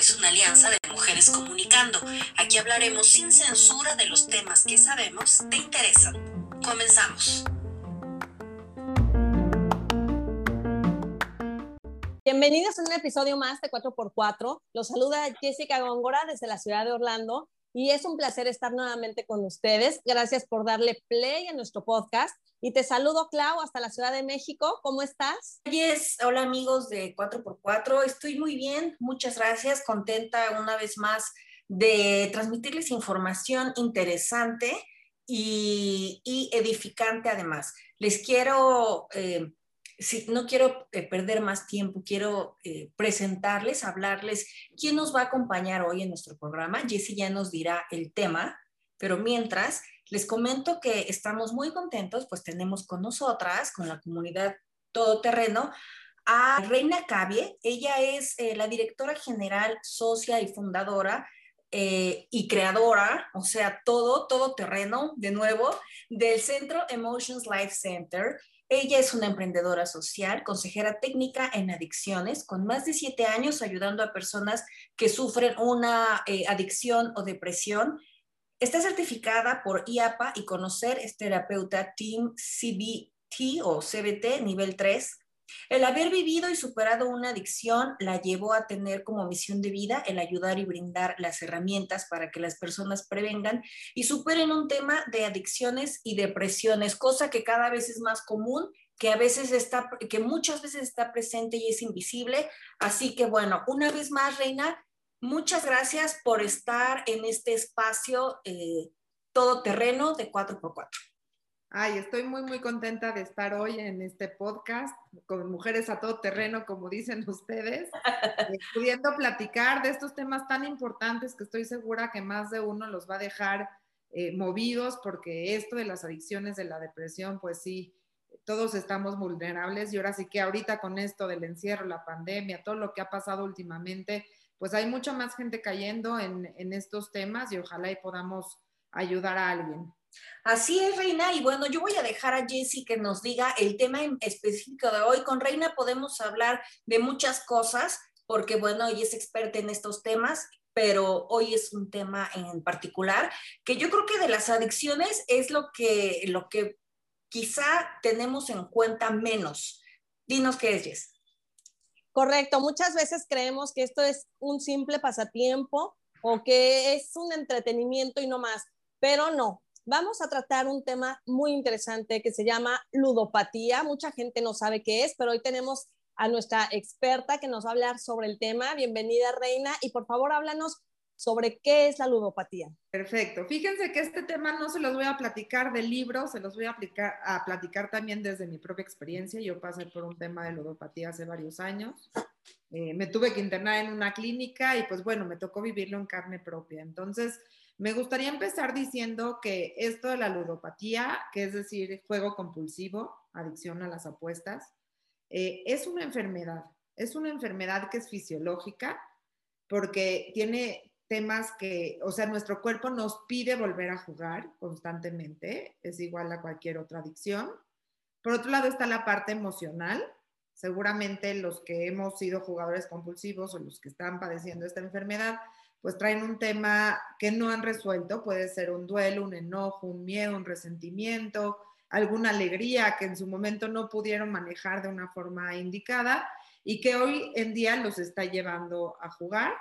es una alianza de mujeres comunicando. Aquí hablaremos sin censura de los temas que sabemos te interesan. Comenzamos. Bienvenidos a un episodio más de 4x4. Los saluda Jessica Góngora desde la ciudad de Orlando y es un placer estar nuevamente con ustedes. Gracias por darle play a nuestro podcast. Y te saludo, Clau, hasta la Ciudad de México. ¿Cómo estás? Yes. Hola amigos de 4x4. Estoy muy bien. Muchas gracias. Contenta una vez más de transmitirles información interesante y, edificante además. Les quiero eh, si no quiero eh, perder más tiempo, quiero eh, presentarles, hablarles quién nos va a acompañar hoy en nuestro programa. Jessie ya nos dirá el tema, pero mientras les comento que estamos muy contentos, pues tenemos con nosotras, con la comunidad todoterreno, a Reina Cavie. Ella es eh, la directora general, socia y fundadora y creadora, o sea, todo, todo terreno, de nuevo, del Centro Emotions Life Center. Ella es una emprendedora social, consejera técnica en adicciones, con más de siete años ayudando a personas que sufren una eh, adicción o depresión. Está certificada por IAPA y conocer es terapeuta Team CBT o CBT nivel 3 el haber vivido y superado una adicción la llevó a tener como misión de vida el ayudar y brindar las herramientas para que las personas prevengan y superen un tema de adicciones y depresiones, cosa que cada vez es más común que a veces está, que muchas veces está presente y es invisible. Así que bueno, una vez más, Reina, muchas gracias por estar en este espacio eh, todoterreno de 4x4. Ay, estoy muy, muy contenta de estar hoy en este podcast con mujeres a todo terreno, como dicen ustedes, eh, pudiendo platicar de estos temas tan importantes que estoy segura que más de uno los va a dejar eh, movidos, porque esto de las adicciones, de la depresión, pues sí, todos estamos vulnerables y ahora sí que ahorita con esto del encierro, la pandemia, todo lo que ha pasado últimamente, pues hay mucha más gente cayendo en, en estos temas y ojalá y podamos ayudar a alguien. Así es, Reina. Y bueno, yo voy a dejar a Jessie que nos diga el tema específico de hoy. Con Reina podemos hablar de muchas cosas, porque bueno, ella es experta en estos temas, pero hoy es un tema en particular que yo creo que de las adicciones es lo que, lo que quizá tenemos en cuenta menos. Dinos qué es, Jess. Correcto, muchas veces creemos que esto es un simple pasatiempo o que es un entretenimiento y no más, pero no, vamos a tratar un tema muy interesante que se llama ludopatía. Mucha gente no sabe qué es, pero hoy tenemos a nuestra experta que nos va a hablar sobre el tema. Bienvenida, Reina, y por favor háblanos sobre qué es la ludopatía. Perfecto. Fíjense que este tema no se los voy a platicar del libro, se los voy a, a platicar también desde mi propia experiencia. Yo pasé por un tema de ludopatía hace varios años. Eh, me tuve que internar en una clínica y pues bueno, me tocó vivirlo en carne propia. Entonces, me gustaría empezar diciendo que esto de la ludopatía, que es decir, juego compulsivo, adicción a las apuestas, eh, es una enfermedad. Es una enfermedad que es fisiológica porque tiene temas que, o sea, nuestro cuerpo nos pide volver a jugar constantemente, es igual a cualquier otra adicción. Por otro lado está la parte emocional. Seguramente los que hemos sido jugadores compulsivos o los que están padeciendo esta enfermedad pues traen un tema que no han resuelto, puede ser un duelo, un enojo, un miedo, un resentimiento, alguna alegría que en su momento no pudieron manejar de una forma indicada y que hoy en día los está llevando a jugar.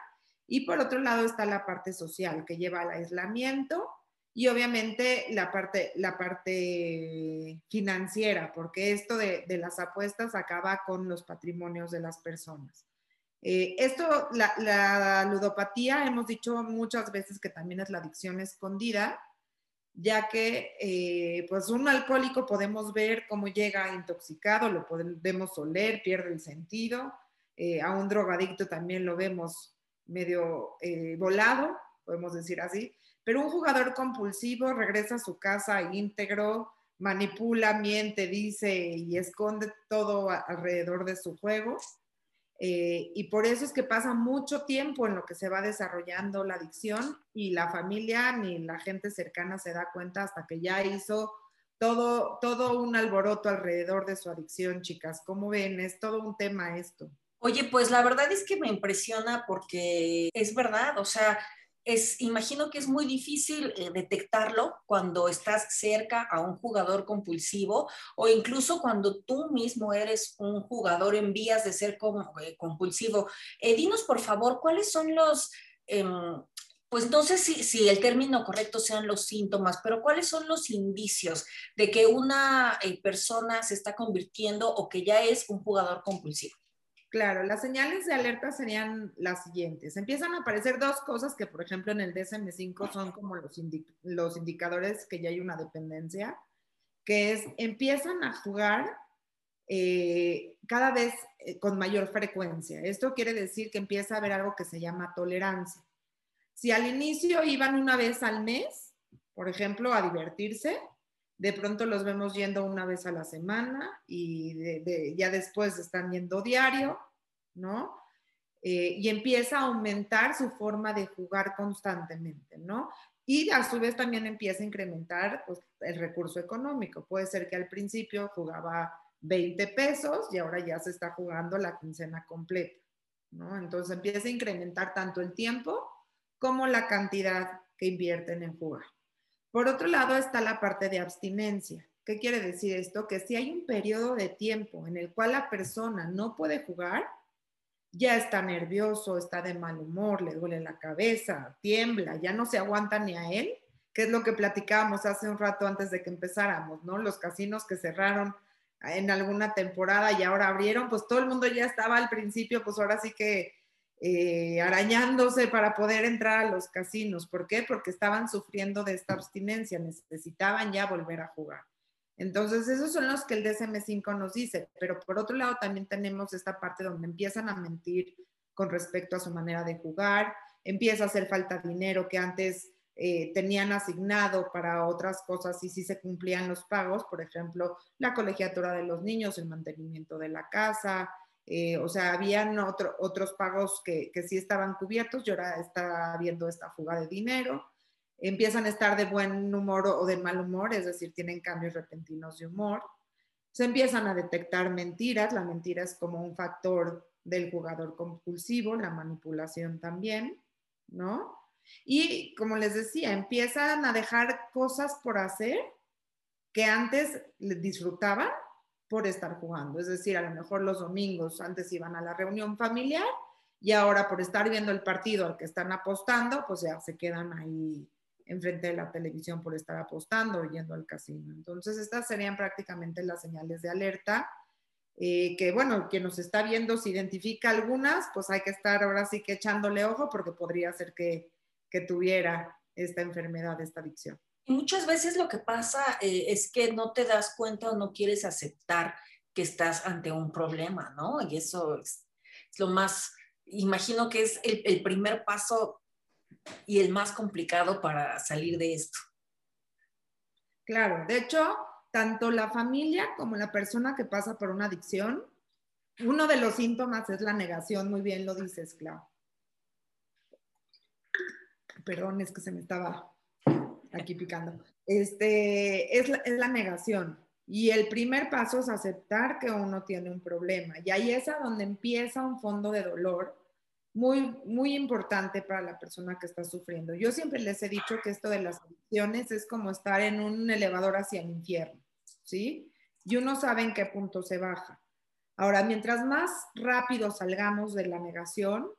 Y por otro lado está la parte social que lleva al aislamiento y obviamente la parte, la parte financiera, porque esto de, de las apuestas acaba con los patrimonios de las personas. Eh, esto, la, ludopatía, hemos dicho muchas veces que también es la adicción escondida, ya que eh, pues un alcohólico podemos ver cómo llega intoxicado, lo podemos oler, pierde el sentido, eh, a un drogadicto también lo vemos medio volado, podemos decir así, pero un jugador compulsivo regresa a su casa íntegro, manipula, miente, dice y esconde todo alrededor de su juego eh, y por eso es que pasa mucho tiempo en lo que se va desarrollando la adicción y la familia ni la gente cercana se da cuenta hasta que ya hizo todo, todo un alboroto alrededor de su adicción, chicas. ¿Cómo ven? Es todo un tema esto. Oye, pues la verdad es que me impresiona porque es verdad, o sea, es, imagino que es muy difícil eh, detectarlo cuando estás cerca a un jugador compulsivo o incluso cuando tú mismo eres un jugador en vías de ser eh, compulsivo. Eh, dinos, por favor, cuáles son los, em, pues no sé si, si, el término correcto sean los síntomas, pero cuáles son los indicios de que una persona se está convirtiendo o que ya es un jugador compulsivo. Claro, las señales de alerta serían las siguientes. Empiezan a aparecer dos cosas que, por ejemplo, en el DSM5 son como los, indicadores que ya hay una dependencia, que es empiezan a jugar eh, cada vez eh, con mayor frecuencia. Esto quiere decir que empieza a haber algo que se llama tolerancia. Si al inicio iban una vez al mes, por ejemplo, a divertirse, de pronto los vemos yendo una vez a la semana y ya después están yendo diario, ¿no? Eh, y empieza a aumentar su forma de jugar constantemente, ¿no? Y a su vez también empieza a incrementar pues, el recurso económico. Puede ser que al principio jugaba 20 pesos y ahora ya se está jugando la quincena completa, ¿no? Entonces empieza a incrementar tanto el tiempo como la cantidad que invierten en jugar. Por otro lado está la parte de abstinencia. ¿Qué quiere decir esto? Que si hay un periodo de tiempo en el cual la persona no puede jugar, ya está nervioso, está de mal humor, le duele la cabeza, tiembla, ya no se aguanta ni a él, que es lo que platicábamos hace un rato antes de que empezáramos, ¿no? Los casinos que cerraron en alguna temporada y ahora abrieron, pues todo el mundo ya estaba al principio, pues ahora sí que eh, arañándose para poder entrar a los casinos. ¿Por qué? Porque estaban sufriendo de esta abstinencia, necesitaban ya volver a jugar. Entonces, esos son los que el DSM5 nos dice, pero por otro lado también tenemos esta parte donde empiezan a mentir con respecto a su manera de jugar, empieza a hacer falta dinero que antes eh, tenían asignado para otras cosas y si se cumplían los pagos, por ejemplo, la colegiatura de los niños, el mantenimiento de la casa, eh, o sea, habían otros pagos que, que, sí estaban cubiertos y ahora está habiendo esta fuga de dinero. Empiezan a estar de buen humor o de mal humor, es decir, tienen cambios repentinos de humor. Se empiezan a detectar mentiras, la mentira es como un factor del jugador compulsivo, la manipulación también, ¿no? Y como les decía, empiezan a dejar cosas por hacer que antes disfrutaban por estar jugando. Es decir, a lo mejor los domingos antes iban a la reunión familiar y ahora por estar viendo el partido al que están apostando, pues ya se quedan ahí enfrente de la televisión por estar apostando yendo al casino. Entonces, estas serían prácticamente las señales de alerta. Eh, que bueno, quien nos está viendo, si identifica algunas, pues hay que estar ahora sí que echándole ojo porque podría ser que, que tuviera esta enfermedad, esta adicción muchas veces lo que pasa eh, es que no te das cuenta o no quieres aceptar que estás ante un problema, ¿no? Y eso es, lo más, imagino que es el, el, primer paso y el más complicado para salir de esto. Claro, de hecho, tanto la familia como la persona que pasa por una adicción, uno de los síntomas es la negación, muy bien lo dices, Clau. Perdón, es que se me estaba aquí picando, este, es, la, negación. Y el primer paso es aceptar que uno tiene un problema. Y ahí es a donde empieza un fondo de dolor muy, muy importante para la persona que está sufriendo. Yo siempre les he dicho que esto de las adicciones es como estar en un elevador hacia el infierno, ¿sí? Y uno sabe en qué punto se baja. Ahora, mientras más rápido salgamos de la negación,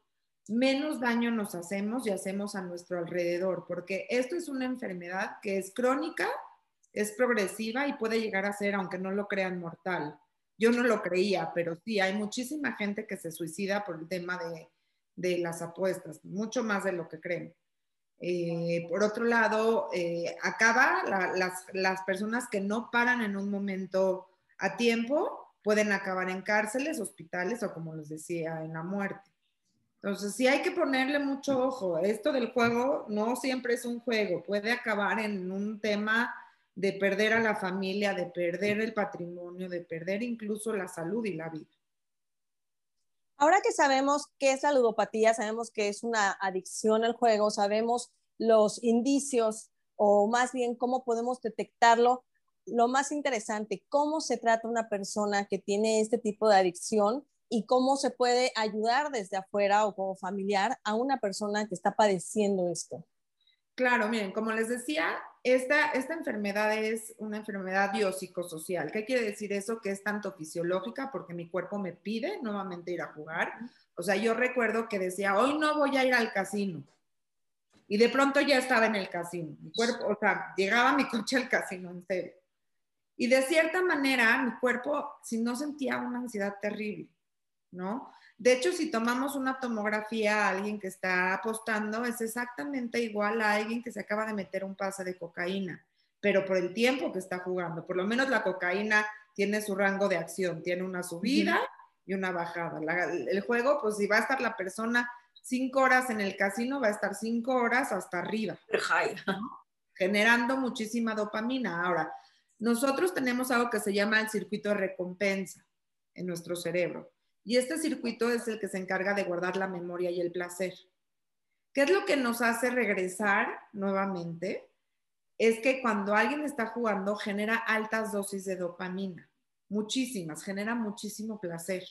menos daño nos hacemos y hacemos a nuestro alrededor, porque esto es una enfermedad que es crónica, es progresiva y puede llegar a ser, aunque no lo crean, mortal. Yo no lo creía, pero sí, hay muchísima gente que se suicida por el tema de, las apuestas, mucho más de lo que creen. Eh, por otro lado, eh, acaba las, las personas que no paran en un momento a tiempo, pueden acabar en cárceles, hospitales o, como les decía, en la muerte. Entonces, sí hay que ponerle mucho ojo. Esto del juego no siempre es un juego, puede acabar en un tema de perder a la familia, de perder el patrimonio, de perder incluso la salud y la vida. Ahora que sabemos qué es la ludopatía, sabemos que es una adicción al juego, sabemos los indicios o más bien cómo podemos detectarlo, lo más interesante, cómo se trata una persona que tiene este tipo de adicción y cómo se puede ayudar desde afuera o como familiar a una persona que está padeciendo esto. Claro, miren, como les decía, esta, esta enfermedad es una enfermedad biopsicosocial. ¿Qué quiere decir eso? Que es tanto fisiológica porque mi cuerpo me pide nuevamente ir a jugar. O sea, yo recuerdo que decía, hoy no voy a ir al casino. Y de pronto ya estaba en el casino. Mi cuerpo, o sea, llegaba mi coche al casino, en serio. Y de cierta manera, mi cuerpo, si no sentía una ansiedad terrible, ¿no? De hecho, si tomamos una tomografía a alguien que está apostando, es exactamente igual a alguien que se acaba de meter un pase de cocaína, pero por el tiempo que está jugando. Por lo menos la cocaína tiene su rango de acción, tiene una subida y una bajada. el juego, pues si va a estar la persona cinco horas en el casino, va a estar cinco horas hasta arriba, generando muchísima dopamina. Ahora, nosotros tenemos algo que se llama el circuito de recompensa en nuestro cerebro. Y este circuito es el que se encarga de guardar la memoria y el placer. ¿Qué es lo que nos hace regresar nuevamente? Es que cuando alguien está jugando genera altas dosis de dopamina, muchísimas, genera muchísimo placer.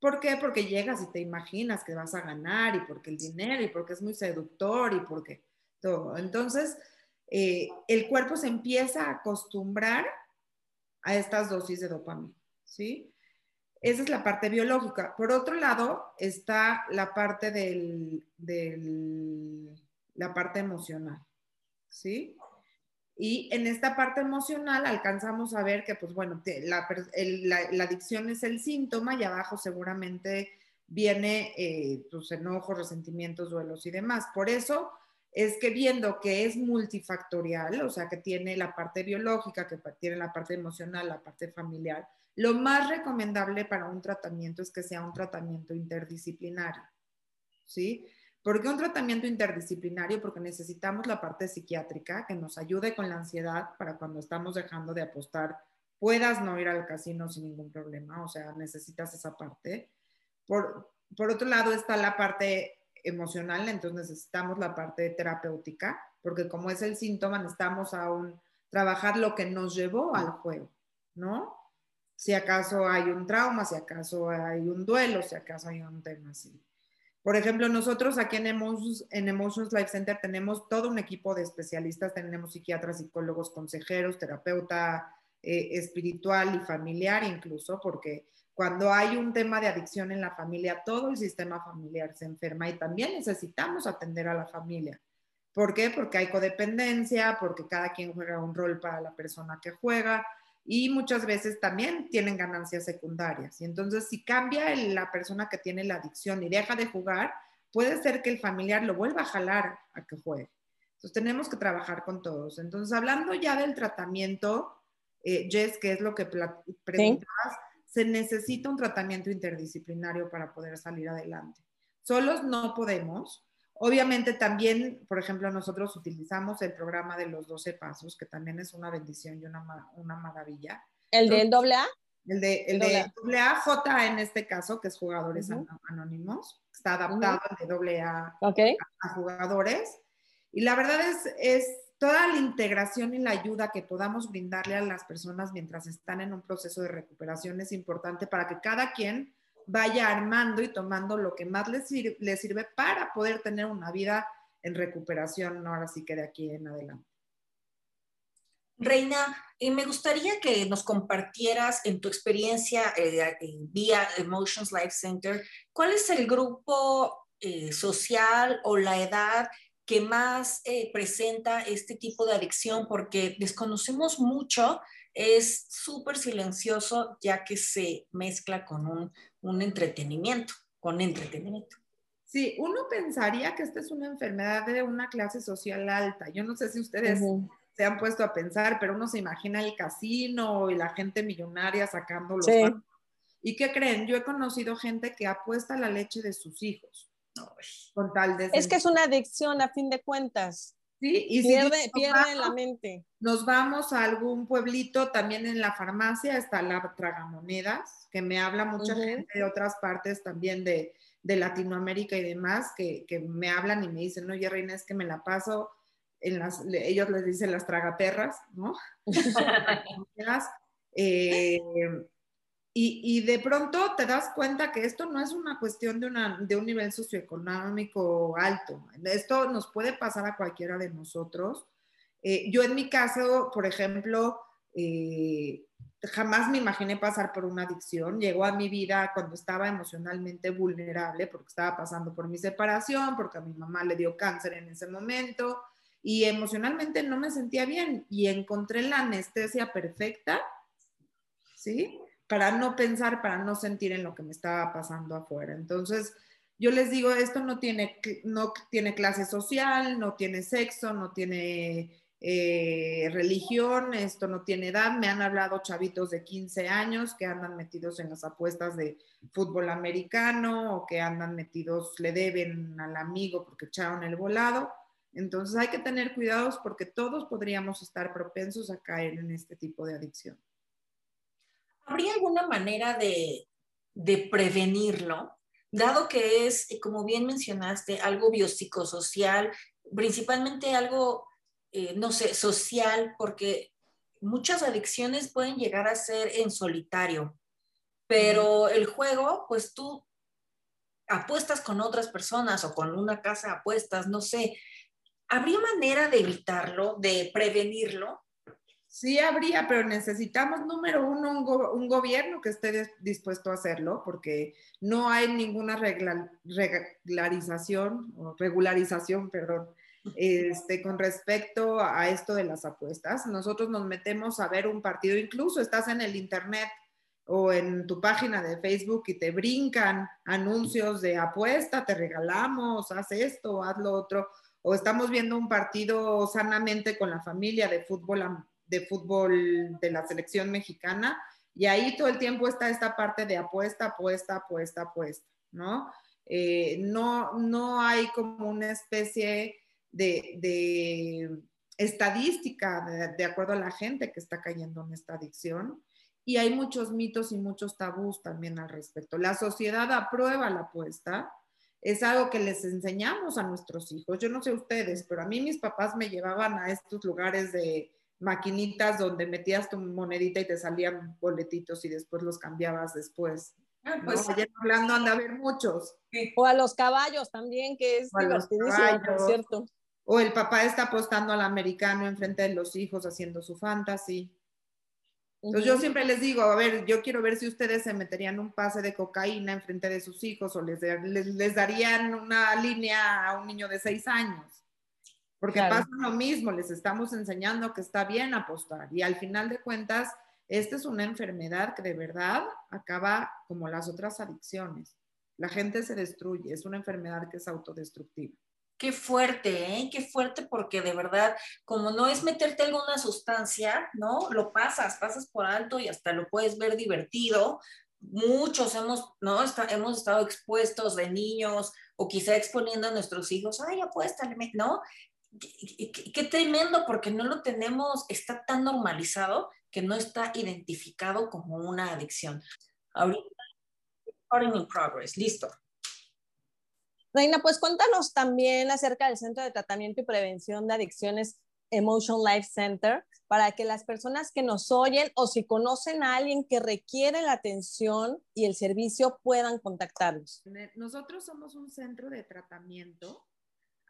¿Por qué? Porque llegas y te imaginas que vas a ganar y porque el dinero y porque es muy seductor y porque todo. Entonces, eh, el cuerpo se empieza a acostumbrar a estas dosis de dopamina, ¿sí? Esa es la parte biológica. Por otro lado, está la parte del, la parte emocional, ¿sí? Y en esta parte emocional alcanzamos a ver que, pues bueno, la, adicción es el síntoma y abajo seguramente viene eh, tus enojos, resentimientos, duelos y demás. Por eso es que viendo que es multifactorial, o sea, que tiene la parte biológica, que tiene la parte emocional, la parte familiar, lo más recomendable para un tratamiento es que sea un tratamiento interdisciplinario, ¿sí? ¿Por qué un tratamiento interdisciplinario? Porque necesitamos la parte psiquiátrica que nos ayude con la ansiedad para cuando estamos dejando de apostar puedas no ir al casino sin ningún problema, o sea, necesitas esa parte. Por, por otro lado está la parte emocional, entonces necesitamos la parte terapéutica, porque como es el síntoma, necesitamos aún trabajar lo que nos llevó al juego, ¿no? Si acaso hay un trauma, si acaso hay un duelo, si acaso hay un tema así. Por ejemplo, nosotros aquí en Emotions, en Emotions Life Center tenemos todo un equipo de especialistas, tenemos psiquiatras, psicólogos, consejeros, terapeuta eh, espiritual y familiar incluso, porque cuando hay un tema de adicción en la familia, todo el sistema familiar se enferma y también necesitamos atender a la familia. ¿Por qué? Porque hay codependencia, porque cada quien juega un rol para la persona que juega, y muchas veces también tienen ganancias secundarias. Y entonces si cambia la persona que tiene la adicción y deja de jugar, puede ser que el familiar lo vuelva a jalar a que juegue. Entonces tenemos que trabajar con todos. Entonces hablando ya del tratamiento, eh, Jess, que es lo que preguntabas, se necesita un tratamiento interdisciplinario para poder salir adelante. Solos no podemos, Obviamente también, por ejemplo, nosotros utilizamos el programa de los 12 pasos, que también es una bendición y una, una maravilla. ¿El del doble A? El de, el doble A, J en este caso, que es jugadores anónimos, está adaptado de doble A a jugadores. Y la verdad es, es toda la integración y la ayuda que podamos brindarle a las personas mientras están en un proceso de recuperación es importante para que cada quien vaya armando y tomando lo que más le sirve, sirve para poder tener una vida en recuperación, ahora sí que de aquí en adelante. Reina, eh, me gustaría que nos compartieras en tu experiencia eh, vía Emotions Life Center, ¿cuál es el grupo eh, social o la edad que más presenta este tipo de adicción? Porque desconocemos mucho, es súper silencioso ya que se mezcla con un un entretenimiento, con entretenimiento. Sí, uno pensaría que esta es una enfermedad de una clase social alta. Yo no sé si ustedes se han puesto a pensar, pero uno se imagina el casino y la gente millonaria sacando los sí. ¿Y qué creen? Yo he conocido gente que apuesta la leche de sus hijos. Con tal de es que es una adicción a fin de cuentas. Sí, y pierde, pierde la mente. Nos vamos a algún pueblito, también en la farmacia está la tragamonedas, que me habla mucha gente de otras partes también de, de Latinoamérica y demás, que, que, me hablan y me dicen, oye, Reina, es que me la paso en las, ellos les dicen las tragaperras, ¿no? eh, y, de pronto te das cuenta que esto no es una cuestión de, una, de un nivel socioeconómico alto. Esto nos puede pasar a cualquiera de nosotros. Eh, yo en mi caso, por ejemplo, eh, jamás me imaginé pasar por una adicción. Llegó a mi vida cuando estaba emocionalmente vulnerable, porque estaba pasando por mi separación, porque a mi mamá le dio cáncer en ese momento y emocionalmente no me sentía bien y encontré la anestesia perfecta, ¿sí? Para no pensar, para no sentir en lo que me estaba pasando afuera. Entonces, yo les digo, esto no tiene, no tiene clase social, no tiene sexo, no tiene eh, religión, esto no tiene edad. Me han hablado chavitos de 15 años que andan metidos en las apuestas de fútbol americano o que andan metidos, le deben al amigo porque echaron el volado. Entonces hay que tener cuidados porque todos podríamos estar propensos a caer en este tipo de adicción. ¿Habría alguna manera de, de prevenirlo? Dado que es, como bien mencionaste, algo biopsicosocial, principalmente algo eh, no sé, social, porque muchas adicciones pueden llegar a ser en solitario, pero el juego, pues tú apuestas con otras personas o con una casa apuestas, no sé. ¿Habría manera de evitarlo, de prevenirlo? Sí, habría, pero necesitamos, número uno, un, gobierno que esté dispuesto a hacerlo, porque no hay ninguna regularización, regularización, perdón, este, con respecto a esto de las apuestas. Nosotros nos metemos a ver un partido, incluso estás en el internet o en tu página de Facebook y te brincan anuncios de apuesta, te regalamos, haz esto, haz lo otro, o estamos viendo un partido sanamente con la familia de fútbol, de fútbol de la selección mexicana y ahí todo el tiempo está esta parte de apuesta, apuesta, apuesta, apuesta, ¿no? Eh, no, no hay como una especie de, estadística de, acuerdo a la gente que está cayendo en esta adicción. Y hay muchos mitos y muchos tabús también al respecto. La sociedad aprueba la apuesta, es algo que les enseñamos a nuestros hijos. Yo no sé ustedes, pero a mí mis papás me llevaban a estos lugares de maquinitas donde metías tu monedita y te salían boletitos y después los cambiabas después. Ah, pues, hablando anda a haber muchos. O a los caballos también, que es divertidísimo, por cierto. O el papá está apostando al americano enfrente de los hijos haciendo su fantasy. Entonces yo siempre les digo, a ver, yo quiero ver si ustedes se meterían un pase de cocaína enfrente de sus hijos o les, les, darían una línea a un niño de seis años. Porque pasa lo mismo, les estamos enseñando que está bien apostar y al final de cuentas, esta es una enfermedad que de verdad acaba como las otras adicciones. La gente se destruye, es una enfermedad que es autodestructiva. Qué fuerte, ¿eh? Qué fuerte porque de verdad, como no es meterte alguna sustancia, ¿no? Lo pasas, pasas por alto y hasta lo puedes ver divertido. Muchos hemos, ¿no? hemos estado expuestos de niños o quizá exponiendo a nuestros hijos, ay, apuéstale, ¿no? Qué, qué, tremendo porque no lo tenemos, está tan normalizado que no está identificado como una adicción. Ahorita, in progress, listo. Reina, pues cuéntanos también acerca del Centro de Tratamiento y Prevención de Adicciones Emotion Life Center para que las personas que nos oyen o si conocen a alguien que requiere la atención y el servicio puedan contactarlos. Nosotros somos un centro de tratamiento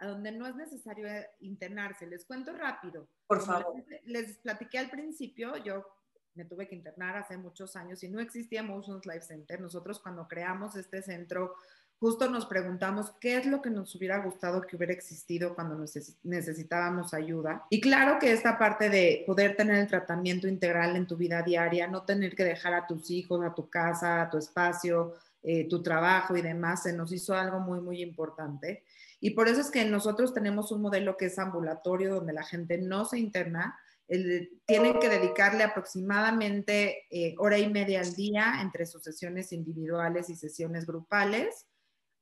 a donde no es necesario internarse. Les cuento rápido. Por favor. Les, les, platiqué al principio, yo me tuve que internar hace muchos años y no existía Emotions Life Center. Nosotros cuando creamos este centro justo nos preguntamos qué es lo que nos hubiera gustado que hubiera existido cuando necesitábamos ayuda. Y claro que esta parte de poder tener el tratamiento integral en tu vida diaria, no tener que dejar a tus hijos, a tu casa, a tu espacio, eh, tu trabajo y demás, se nos hizo algo muy, muy importante. Y por eso es que nosotros tenemos un modelo que es ambulatorio, donde la gente no se interna, tienen que dedicarle aproximadamente eh, hora y media al día entre sus sesiones individuales y sesiones grupales.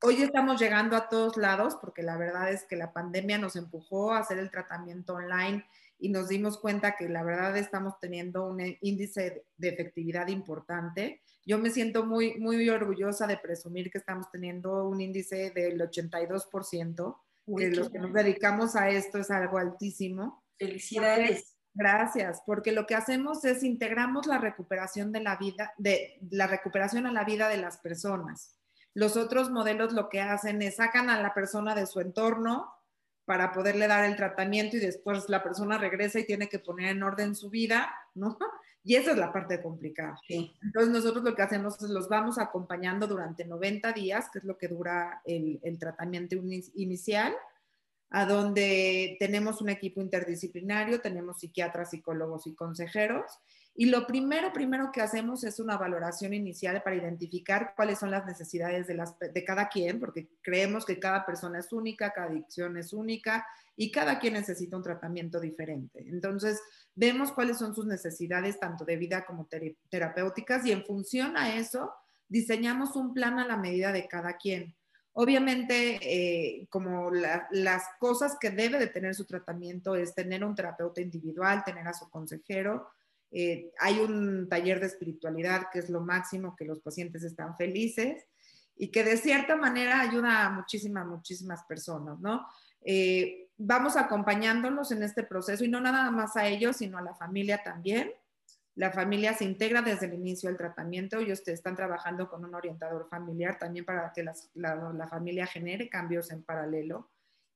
Hoy estamos llegando a todos lados porque la verdad es que la pandemia nos empujó a hacer el tratamiento online y nos dimos cuenta que la verdad estamos teniendo un índice de efectividad importante. Yo me siento muy, muy orgullosa de presumir que estamos teniendo un índice del 82%, que los que nos dedicamos a esto es algo altísimo. Felicidades. Gracias, porque lo que hacemos es integramos la recuperación de la vida, de la recuperación a la vida de las personas. Los otros modelos lo que hacen es sacan a la persona de su entorno para poderle dar el tratamiento y después la persona regresa y tiene que poner en orden su vida, ¿no? Y esa es la parte complicada. Entonces nosotros lo que hacemos es los vamos acompañando durante 90 días, que es lo que dura el, el tratamiento inicial a donde tenemos un equipo interdisciplinario, tenemos psiquiatras, psicólogos y consejeros. Y lo primero, primero que hacemos es una valoración inicial para identificar cuáles son las necesidades de, las, de cada quien, porque creemos que cada persona es única, cada adicción es única y cada quien necesita un tratamiento diferente. Entonces, vemos cuáles son sus necesidades, tanto de vida como terapéuticas, y en función a eso, diseñamos un plan a la medida de cada quien. Obviamente, eh, como las cosas que debe de tener su tratamiento es tener un terapeuta individual, tener a su consejero. Eh, hay un taller de espiritualidad que es lo máximo, que los pacientes están felices y que de cierta manera ayuda a muchísimas, muchísimas personas, ¿no? Eh, vamos acompañándolos en este proceso y no nada más a ellos, sino a la familia también. La familia se integra desde el inicio del tratamiento ustedes están trabajando con un orientador familiar también para que la, familia genere cambios en paralelo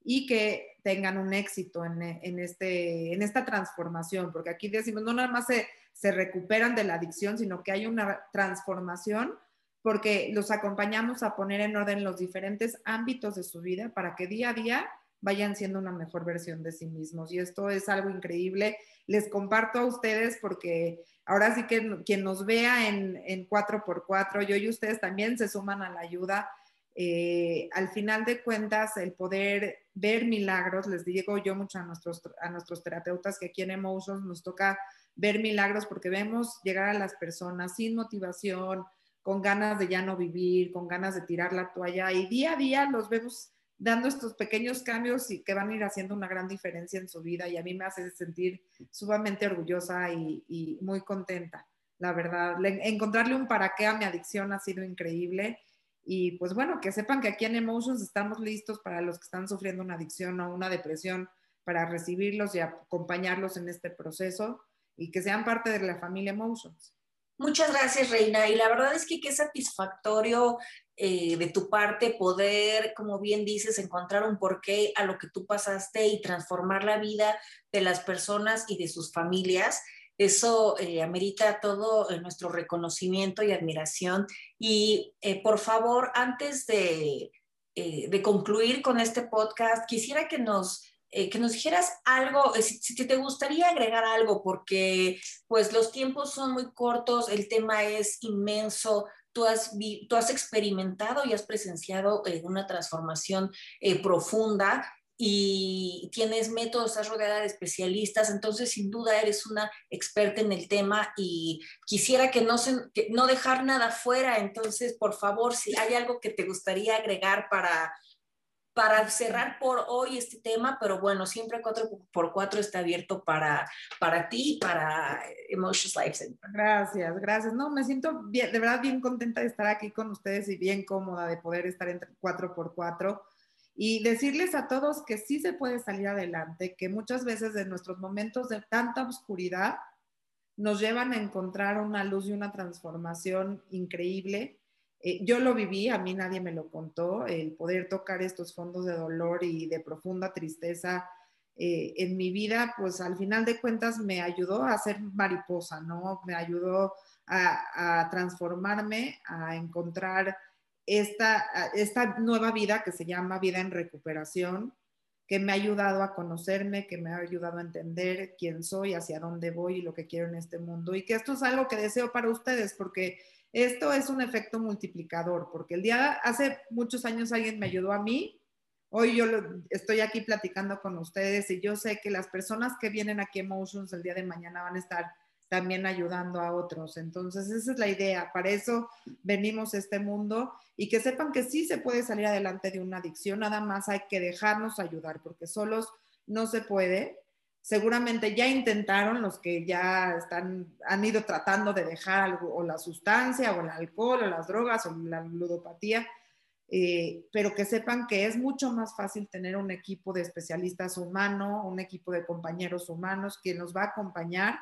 y que tengan un éxito en, este, en esta transformación, porque aquí decimos, no nada más se, se recuperan de la adicción, sino que hay una transformación porque los acompañamos a poner en orden los diferentes ámbitos de su vida para que día a día vayan siendo una mejor versión de sí mismos. Y esto es algo increíble. Les comparto a ustedes porque ahora sí que quien nos vea en, en 4x4, yo y ustedes también se suman a la ayuda. Eh, al final de cuentas, el poder ver milagros, les digo yo mucho a nuestros, a nuestros terapeutas que aquí en Emotions nos toca ver milagros porque vemos llegar a las personas sin motivación, con ganas de ya no vivir, con ganas de tirar la toalla y día a día los vemos dando estos pequeños cambios y que van a ir haciendo una gran diferencia en su vida y a mí me hace sentir sumamente orgullosa y, muy contenta, la verdad. encontrarle un para qué a mi adicción ha sido increíble y pues bueno, que sepan que aquí en Emotions estamos listos para los que están sufriendo una adicción o una depresión, para recibirlos y acompañarlos en este proceso y que sean parte de la familia Emotions. Muchas gracias, Reina. Y la verdad es que qué satisfactorio eh, de tu parte poder, como bien dices, encontrar un porqué a lo que tú pasaste y transformar la vida de las personas y de sus familias. Eso eh, amerita todo eh, nuestro reconocimiento y admiración. Y por favor, antes de, de concluir con este podcast, quisiera que nos eh, que nos dijeras algo, eh, si, te gustaría agregar algo, porque pues los tiempos son muy cortos, el tema es inmenso, tú has, tú has experimentado y has presenciado eh, una transformación profunda y tienes métodos, estás rodeada de especialistas, entonces sin duda eres una experta en el tema y quisiera que no, se, que no dejar nada fuera, entonces por favor, si hay algo que te gustaría agregar para para cerrar por hoy este tema, pero bueno, siempre 4x4 está abierto para, para ti y para Emotions Life Center. Gracias, gracias. No, me siento bien, de verdad bien contenta de estar aquí con ustedes y bien cómoda de poder estar entre 4x4 y decirles a todos que sí se puede salir adelante, que muchas veces de nuestros momentos de tanta oscuridad nos llevan a encontrar una luz y una transformación increíble eh, yo lo viví, a mí nadie me lo contó, el poder tocar estos fondos de dolor y de profunda tristeza eh, en mi vida, pues al final de cuentas me ayudó a ser mariposa, ¿no? Me ayudó a, transformarme, a encontrar esta, esta nueva vida que se llama vida en recuperación, que me ha ayudado a conocerme, que me ha ayudado a entender quién soy, hacia dónde voy y lo que quiero en este mundo. Y que esto es algo que deseo para ustedes, porque esto es un efecto multiplicador, porque el día, hace muchos años alguien me ayudó a mí, hoy yo estoy aquí platicando con ustedes y yo sé que las personas que vienen aquí a Emotions el día de mañana van a estar también ayudando a otros. Entonces, esa es la idea. Para eso venimos a este mundo y que sepan que sí se puede salir adelante de una adicción, nada más hay que dejarnos ayudar, porque solos no se puede seguramente ya intentaron los que ya están, han ido tratando de dejar algo, o la sustancia, o el alcohol, o las drogas, o la ludopatía. eh, pero que sepan que es mucho más fácil tener un equipo de especialistas humanos, un equipo de compañeros humanos que nos va a acompañar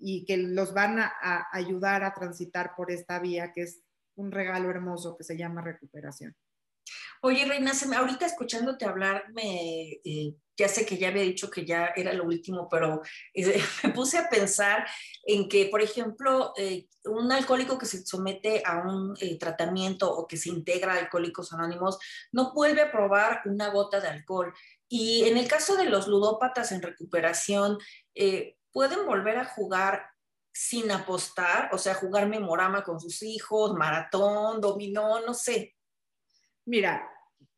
y que los van a, ayudar a transitar por esta vía que es un regalo hermoso que se llama recuperación. Oye, Reina, ahorita escuchándote hablar, me, eh, ya sé que ya había dicho que ya era lo último, pero eh, me puse a pensar en que, por ejemplo, eh, un alcohólico que se somete a un tratamiento o que se integra a Alcohólicos Anónimos no vuelve a probar una gota de alcohol. Y en el caso de los ludópatas en recuperación, pueden volver a jugar sin apostar, o sea, jugar memorama con sus hijos, maratón, dominó, no sé, Mira,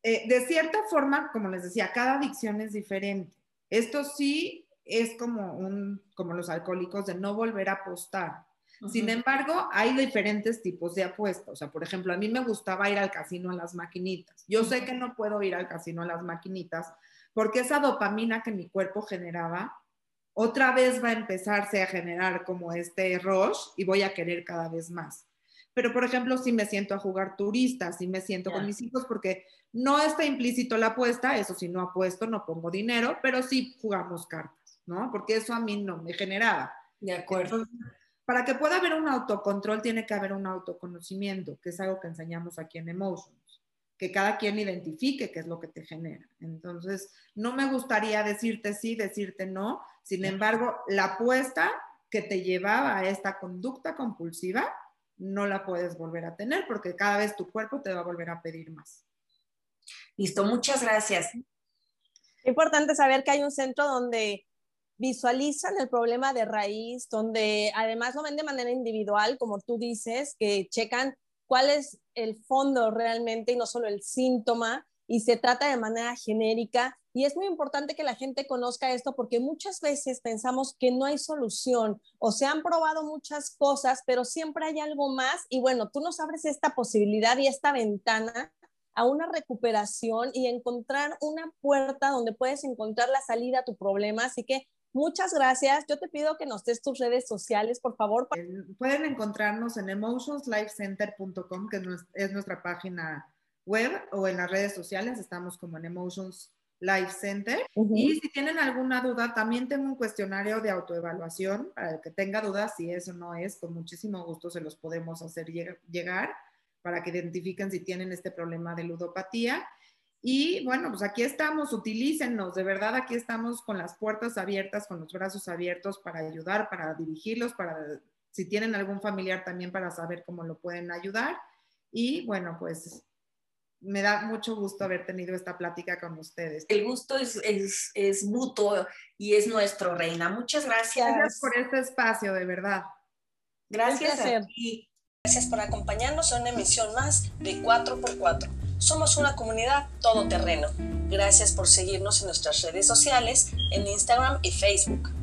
eh, de cierta forma, como les decía, cada adicción es diferente. Esto sí es como, un, como los alcohólicos de no volver a apostar. Sin embargo, hay diferentes tipos de apuestas. O sea, por ejemplo, a mí me gustaba ir al casino a las maquinitas. Yo sé que no puedo ir al casino a las maquinitas porque esa dopamina que mi cuerpo generaba, otra vez va a empezarse a generar como este rush y voy a querer cada vez más. Pero, por ejemplo, si me siento a jugar turista, si me siento con mis hijos, porque no está implícito la apuesta, eso si no apuesto, no pongo dinero, pero sí jugamos cartas, ¿no? Porque eso a mí no me generaba. De acuerdo. para que pueda haber un autocontrol, tiene que haber un autoconocimiento, que es algo que enseñamos aquí en Emotions, que cada quien identifique qué es lo que te genera. Entonces, no me gustaría decirte sí, decirte no, sin embargo, la apuesta que te llevaba a esta conducta compulsiva, no la puedes volver a tener porque cada vez tu cuerpo te va a volver a pedir más. Listo, muchas gracias. Importante saber que hay un centro donde visualizan el problema de raíz, donde además lo ven de manera individual, como tú dices, que checan cuál es el fondo realmente y no solo el síntoma, y se trata de manera genérica. Y es muy importante que la gente conozca esto porque muchas veces pensamos que no hay solución o se han probado muchas cosas, pero siempre hay algo más. Y bueno, tú nos abres esta posibilidad y esta ventana a una recuperación y encontrar una puerta donde puedes encontrar la salida a tu problema. Así que muchas gracias. Yo te pido que nos des tus redes sociales, por favor. Pueden encontrarnos en emotionslifecenter.com, que es nuestra página web o en las redes sociales, estamos como en Emotions Life Center. Y si tienen alguna duda, también tengo un cuestionario de autoevaluación para el que tenga dudas, si eso no es, con muchísimo gusto se los podemos hacer llegar para que identifiquen si tienen este problema de ludopatía. Y bueno, pues aquí estamos, utilícennos, de verdad aquí estamos con las puertas abiertas, con los brazos abiertos para ayudar, para dirigirlos, para si tienen algún familiar también para saber cómo lo pueden ayudar. Y bueno, pues me da mucho gusto haber tenido esta plática con ustedes. El gusto es, es, es mutuo y es nuestro, Reina. Muchas gracias. Gracias por este espacio, de verdad. Gracias a Gracias por acompañarnos en una emisión más de 4x4. Somos una comunidad todoterreno. Gracias por seguirnos en nuestras redes sociales, en Instagram y Facebook.